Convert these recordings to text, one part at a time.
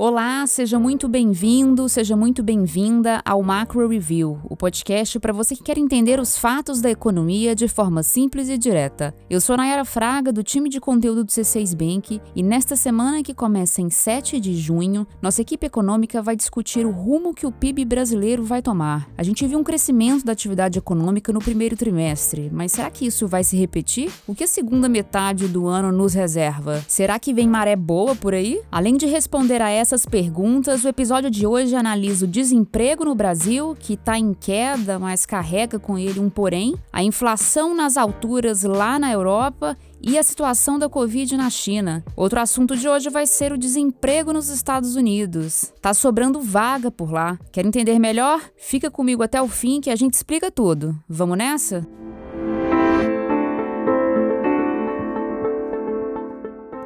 Olá, seja muito bem-vindo, seja muito bem-vinda ao Macro Review, o podcast para você que quer entender os fatos da economia de forma simples e direta. Eu sou Nayara Fraga, do time de conteúdo do C6 Bank, e nesta semana que começa em 7 de junho, nossa equipe econômica vai discutir o rumo que o PIB brasileiro vai tomar. A gente viu um crescimento da atividade econômica no primeiro trimestre, mas será que isso vai se repetir? O que a segunda metade do ano nos reserva? Será que vem maré boa por aí? Além de responder a essa essas perguntas, o episódio de hoje analisa o desemprego no Brasil, que está em queda, mas carrega com ele um porém, a inflação nas alturas lá na Europa e a situação da Covid na China. Outro assunto de hoje vai ser o desemprego nos Estados Unidos. Tá sobrando vaga por lá. Quer entender melhor? Fica comigo até o fim que a gente explica tudo. Vamos nessa?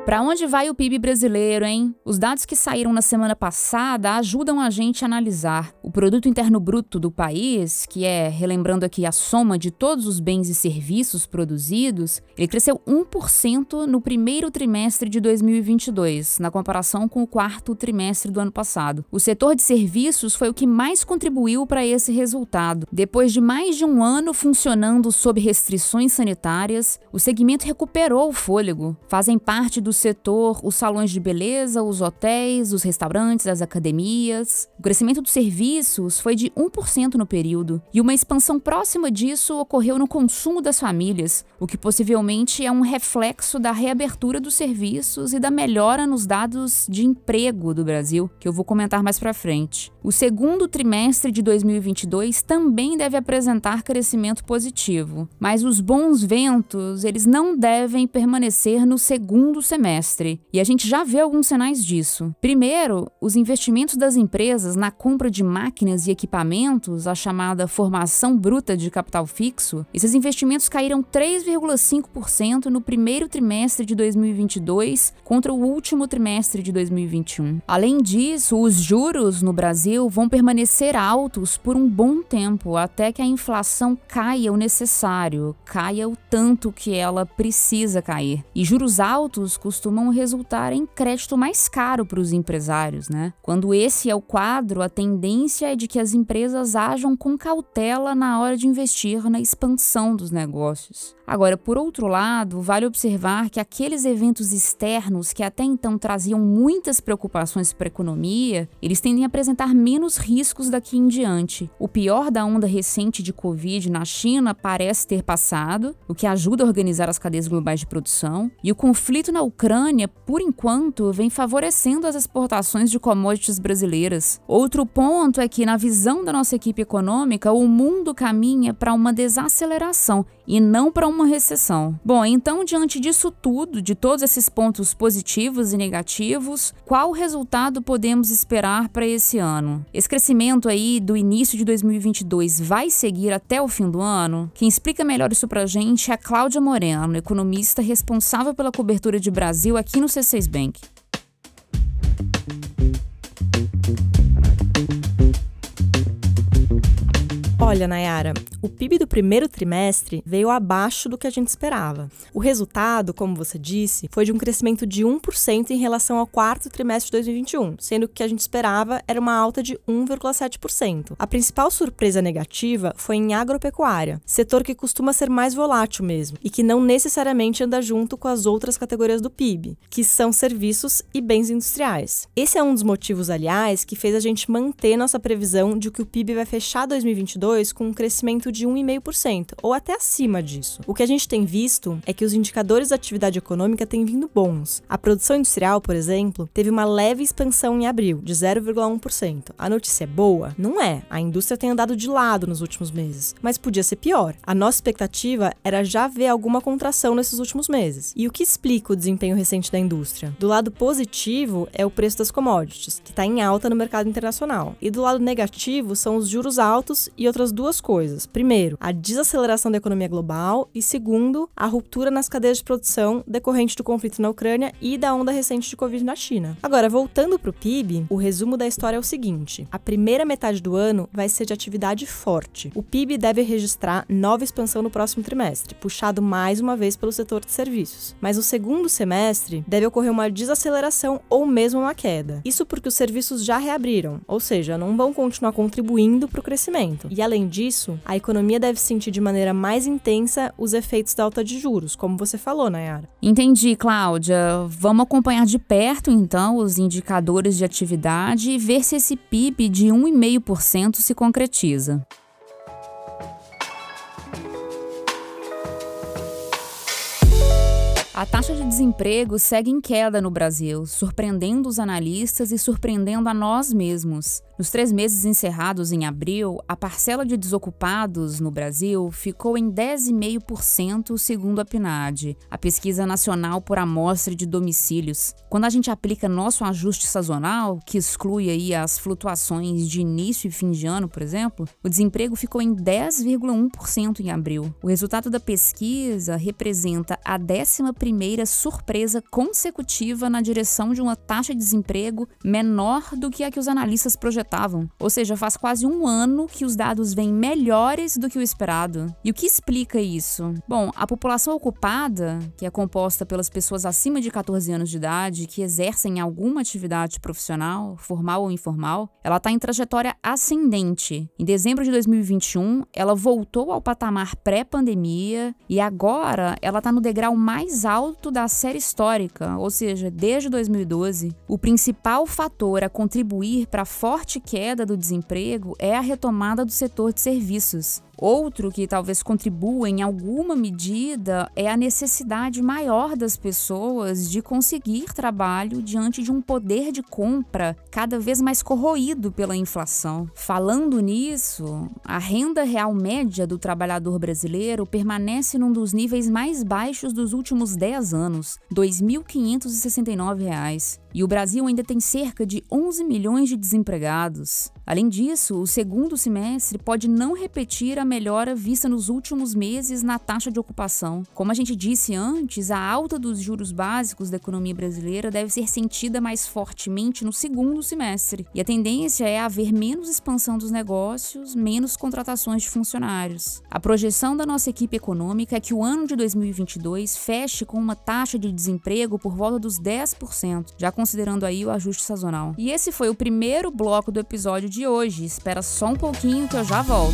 Para onde vai o PIB brasileiro, hein? Os dados que saíram na semana passada ajudam a gente a analisar. O produto interno bruto do país, que é, relembrando aqui, a soma de todos os bens e serviços produzidos, ele cresceu 1% no primeiro trimestre de 2022, na comparação com o quarto trimestre do ano passado. O setor de serviços foi o que mais contribuiu para esse resultado. Depois de mais de um ano funcionando sob restrições sanitárias, o segmento recuperou o fôlego. Fazem parte do do setor os salões de beleza, os hotéis, os restaurantes, as academias. O crescimento dos serviços foi de 1% no período, e uma expansão próxima disso ocorreu no consumo das famílias, o que possivelmente é um reflexo da reabertura dos serviços e da melhora nos dados de emprego do Brasil, que eu vou comentar mais para frente. O segundo trimestre de 2022 também deve apresentar crescimento positivo, mas os bons ventos, eles não devem permanecer no segundo semestre semestre, e a gente já vê alguns sinais disso. Primeiro, os investimentos das empresas na compra de máquinas e equipamentos, a chamada formação bruta de capital fixo, esses investimentos caíram 3,5% no primeiro trimestre de 2022 contra o último trimestre de 2021. Além disso, os juros no Brasil vão permanecer altos por um bom tempo, até que a inflação caia o necessário, caia o tanto que ela precisa cair. E juros altos resultar em crédito mais caro para os empresários, né? Quando esse é o quadro, a tendência é de que as empresas ajam com cautela na hora de investir na expansão dos negócios. Agora, por outro lado, vale observar que aqueles eventos externos que até então traziam muitas preocupações para a economia, eles tendem a apresentar menos riscos daqui em diante. O pior da onda recente de Covid na China parece ter passado, o que ajuda a organizar as cadeias globais de produção, e o conflito na Ucrânia, por enquanto, vem favorecendo as exportações de commodities brasileiras. Outro ponto é que, na visão da nossa equipe econômica, o mundo caminha para uma desaceleração e não para uma recessão. Bom, então, diante disso tudo, de todos esses pontos positivos e negativos, qual resultado podemos esperar para esse ano? Esse crescimento aí do início de 2022 vai seguir até o fim do ano? Quem explica melhor isso para a gente é a Cláudia Moreno, economista responsável pela cobertura de Brasil aqui no C6 Bank. Olha, Nayara, o PIB do primeiro trimestre veio abaixo do que a gente esperava. O resultado, como você disse, foi de um crescimento de 1% em relação ao quarto trimestre de 2021, sendo que o que a gente esperava era uma alta de 1,7%. A principal surpresa negativa foi em agropecuária, setor que costuma ser mais volátil mesmo e que não necessariamente anda junto com as outras categorias do PIB, que são serviços e bens industriais. Esse é um dos motivos, aliás, que fez a gente manter nossa previsão de que o PIB vai fechar 2022 com um crescimento de 1,5%, ou até acima disso. O que a gente tem visto é que os indicadores da atividade econômica têm vindo bons. A produção industrial, por exemplo, teve uma leve expansão em abril, de 0,1%. A notícia é boa? Não é. A indústria tem andado de lado nos últimos meses, mas podia ser pior. A nossa expectativa era já ver alguma contração nesses últimos meses. E o que explica o desempenho recente da indústria? Do lado positivo é o preço das commodities, que está em alta no mercado internacional. E do lado negativo são os juros altos e outras as duas coisas. Primeiro, a desaceleração da economia global e segundo, a ruptura nas cadeias de produção decorrente do conflito na Ucrânia e da onda recente de Covid na China. Agora, voltando para o PIB, o resumo da história é o seguinte: a primeira metade do ano vai ser de atividade forte. O PIB deve registrar nova expansão no próximo trimestre, puxado mais uma vez pelo setor de serviços. Mas no segundo semestre deve ocorrer uma desaceleração ou mesmo uma queda. Isso porque os serviços já reabriram, ou seja, não vão continuar contribuindo para o crescimento. E além disso, a economia deve sentir de maneira mais intensa os efeitos da alta de juros, como você falou, Nayara. Entendi, Cláudia. Vamos acompanhar de perto então os indicadores de atividade e ver se esse PIB de 1,5% se concretiza. A taxa de desemprego segue em queda no Brasil, surpreendendo os analistas e surpreendendo a nós mesmos. Nos três meses encerrados em abril, a parcela de desocupados no Brasil ficou em 10,5%, segundo a PNAD, a Pesquisa Nacional por Amostra de Domicílios. Quando a gente aplica nosso ajuste sazonal, que exclui aí as flutuações de início e fim de ano, por exemplo, o desemprego ficou em 10,1% em abril. O resultado da pesquisa representa a 11ª surpresa consecutiva na direção de uma taxa de desemprego menor do que a que os analistas projetaram estavam. Ou seja, faz quase um ano que os dados vêm melhores do que o esperado. E o que explica isso? Bom, a população ocupada, que é composta pelas pessoas acima de 14 anos de idade que exercem alguma atividade profissional, formal ou informal, ela está em trajetória ascendente. Em dezembro de 2021, ela voltou ao patamar pré-pandemia e agora ela está no degrau mais alto da série histórica, ou seja, desde 2012. O principal fator a contribuir para a forte queda do desemprego é a retomada do setor de serviços. Outro que talvez contribua em alguma medida é a necessidade maior das pessoas de conseguir trabalho diante de um poder de compra cada vez mais corroído pela inflação. Falando nisso, a renda real média do trabalhador brasileiro permanece num dos níveis mais baixos dos últimos 10 anos, R$ 2.569. E o Brasil ainda tem cerca de 11 milhões de desempregados. Além disso, o segundo semestre pode não repetir a melhora vista nos últimos meses na taxa de ocupação. Como a gente disse antes, a alta dos juros básicos da economia brasileira deve ser sentida mais fortemente no segundo semestre. E a tendência é haver menos expansão dos negócios, menos contratações de funcionários. A projeção da nossa equipe econômica é que o ano de 2022 feche com uma taxa de desemprego por volta dos 10%, já considerando aí o ajuste sazonal. E esse foi o primeiro bloco do episódio de hoje. Espera só um pouquinho que eu já volto.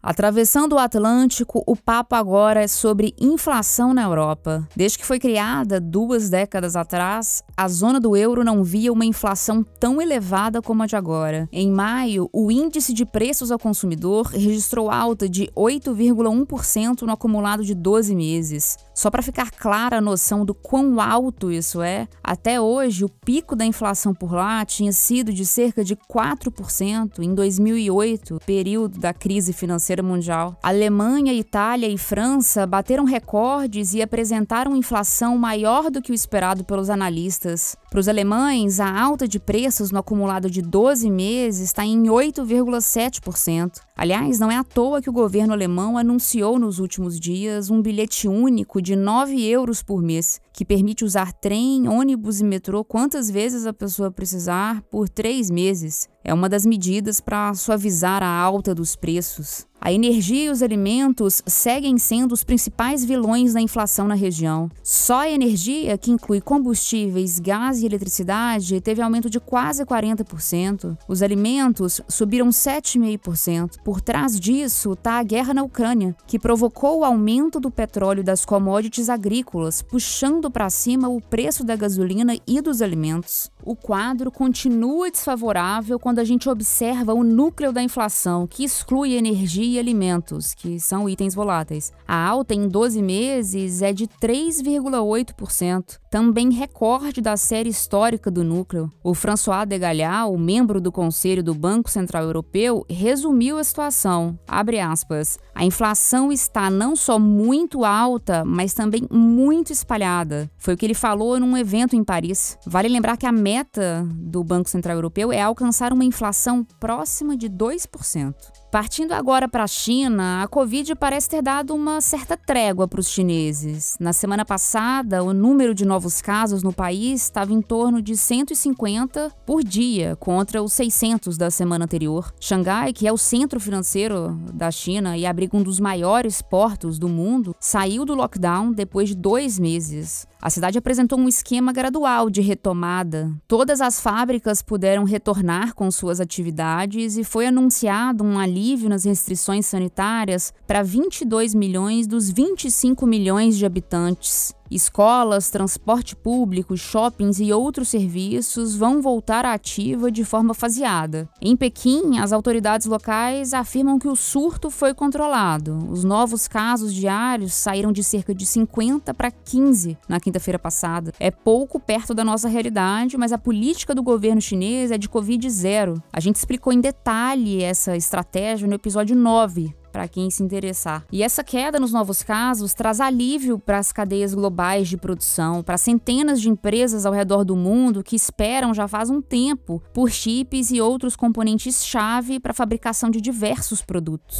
Atravessando o Atlântico, o papo agora é sobre inflação na Europa. Desde que foi criada duas décadas atrás, a zona do euro não via uma inflação tão elevada como a de agora. Em maio, o índice de preços ao consumidor registrou alta de 8,1% no acumulado de 12 meses. Só para ficar clara a noção do quão alto isso é, até hoje o pico da inflação por lá tinha sido de cerca de 4% em 2008, período da crise financeira mundial. Alemanha, Itália e França bateram recordes e apresentaram inflação maior do que o esperado pelos analistas. Para os alemães, a alta de preços no acumulado de 12 meses está em 8,7%. Aliás, não é à toa que o governo alemão anunciou nos últimos dias um bilhete único de 9 euros por mês, que permite usar trem, ônibus e metrô quantas vezes a pessoa precisar por três meses. É uma das medidas para suavizar a alta dos preços. A energia e os alimentos seguem sendo os principais vilões da inflação na região. Só a energia, que inclui combustíveis, gás e eletricidade, teve aumento de quase 40%. Os alimentos subiram 7,5%. Por trás disso está a guerra na Ucrânia, que provocou o aumento do petróleo das commodities agrícolas, puxando para cima o preço da gasolina e dos alimentos. O quadro continua desfavorável quando a gente observa o núcleo da inflação, que exclui energia e alimentos, que são itens voláteis. A alta em 12 meses é de 3,8%, também recorde da série histórica do núcleo. O François Degalhau, membro do Conselho do Banco Central Europeu, resumiu a situação. Aspas. A inflação está não só muito alta, mas também muito espalhada. Foi o que ele falou num evento em Paris. Vale lembrar que a meta meta do Banco Central Europeu é alcançar uma inflação próxima de 2%. Partindo agora para a China, a Covid parece ter dado uma certa trégua para os chineses. Na semana passada, o número de novos casos no país estava em torno de 150 por dia, contra os 600 da semana anterior. Xangai, que é o centro financeiro da China e abriga um dos maiores portos do mundo, saiu do lockdown depois de dois meses. A cidade apresentou um esquema gradual de retomada. Todas as fábricas puderam retornar com suas atividades e foi anunciado um alívio nas restrições sanitárias para 22 milhões dos 25 milhões de habitantes. Escolas, transporte público, shoppings e outros serviços vão voltar à ativa de forma faseada. Em Pequim, as autoridades locais afirmam que o surto foi controlado. Os novos casos diários saíram de cerca de 50 para 15 na quinta-feira passada. É pouco perto da nossa realidade, mas a política do governo chinês é de Covid zero. A gente explicou em detalhe essa estratégia no episódio 9 para quem se interessar. E essa queda nos novos casos traz alívio para as cadeias globais de produção, para centenas de empresas ao redor do mundo que esperam já faz um tempo por chips e outros componentes-chave para a fabricação de diversos produtos.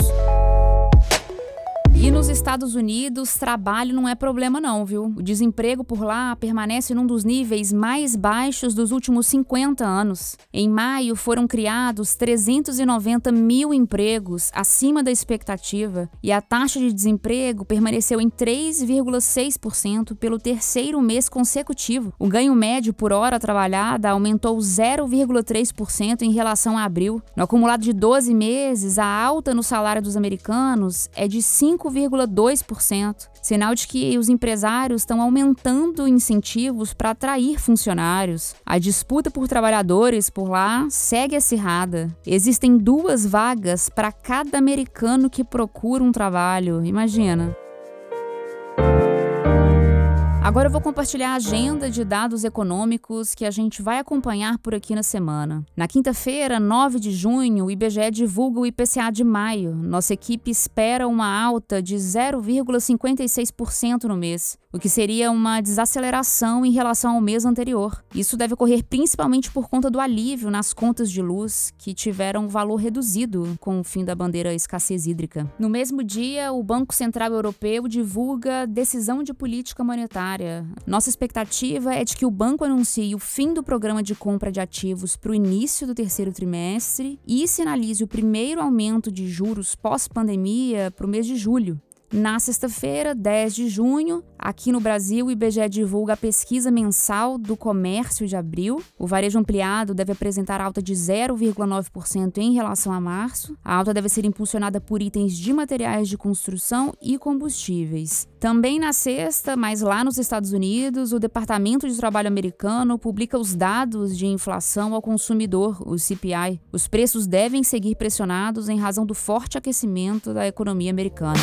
E nos Estados Unidos, trabalho não é problema não, viu? O desemprego por lá permanece num dos níveis mais baixos dos últimos 50 anos. Em maio, foram criados 390 mil empregos, acima da expectativa, e a taxa de desemprego permaneceu em 3,6% pelo terceiro mês consecutivo. O ganho médio por hora trabalhada aumentou 0,3% em relação a abril. No acumulado de 12 meses, a alta no salário dos americanos é de 5 5,2%, sinal de que os empresários estão aumentando incentivos para atrair funcionários. A disputa por trabalhadores por lá segue acirrada. Existem duas vagas para cada americano que procura um trabalho, imagina. Agora eu vou compartilhar a agenda de dados econômicos que a gente vai acompanhar por aqui na semana. Na quinta-feira, 9 de junho, o IBGE divulga o IPCA de maio. Nossa equipe espera uma alta de 0,56% no mês o que seria uma desaceleração em relação ao mês anterior. Isso deve ocorrer principalmente por conta do alívio nas contas de luz, que tiveram valor reduzido com o fim da bandeira escassez hídrica. No mesmo dia, o Banco Central Europeu divulga decisão de política monetária. Nossa expectativa é de que o banco anuncie o fim do programa de compra de ativos para o início do terceiro trimestre e sinalize o primeiro aumento de juros pós-pandemia para o mês de julho. Na sexta-feira, 10 de junho, aqui no Brasil, o IBGE divulga a pesquisa mensal do comércio de abril. O varejo ampliado deve apresentar alta de 0,9% em relação a março. A alta deve ser impulsionada por itens de materiais de construção e combustíveis. Também na sexta, mas lá nos Estados Unidos, o Departamento de Trabalho americano publica os dados de inflação ao consumidor, o CPI. Os preços devem seguir pressionados em razão do forte aquecimento da economia americana.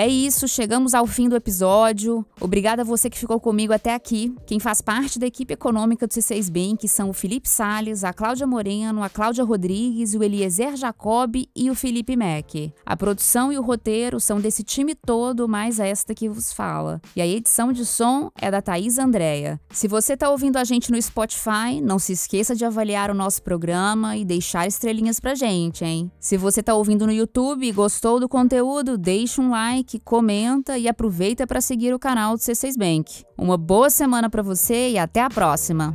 É isso, chegamos ao fim do episódio. Obrigada a você que ficou comigo até aqui. Quem faz parte da equipe econômica do C6 Bank são o Felipe Sales, a Cláudia Moreno, a Cláudia Rodrigues, o Eliezer Jacob e o Felipe Mack. A produção e o roteiro são desse time todo, mais esta que vos fala. E a edição de som é da Thaís Andréia. Se você está ouvindo a gente no Spotify, não se esqueça de avaliar o nosso programa e deixar estrelinhas pra gente, hein? Se você está ouvindo no YouTube e gostou do conteúdo, deixe um like like, comenta e aproveita para seguir o canal do C6 Bank. Uma boa semana para você e até a próxima!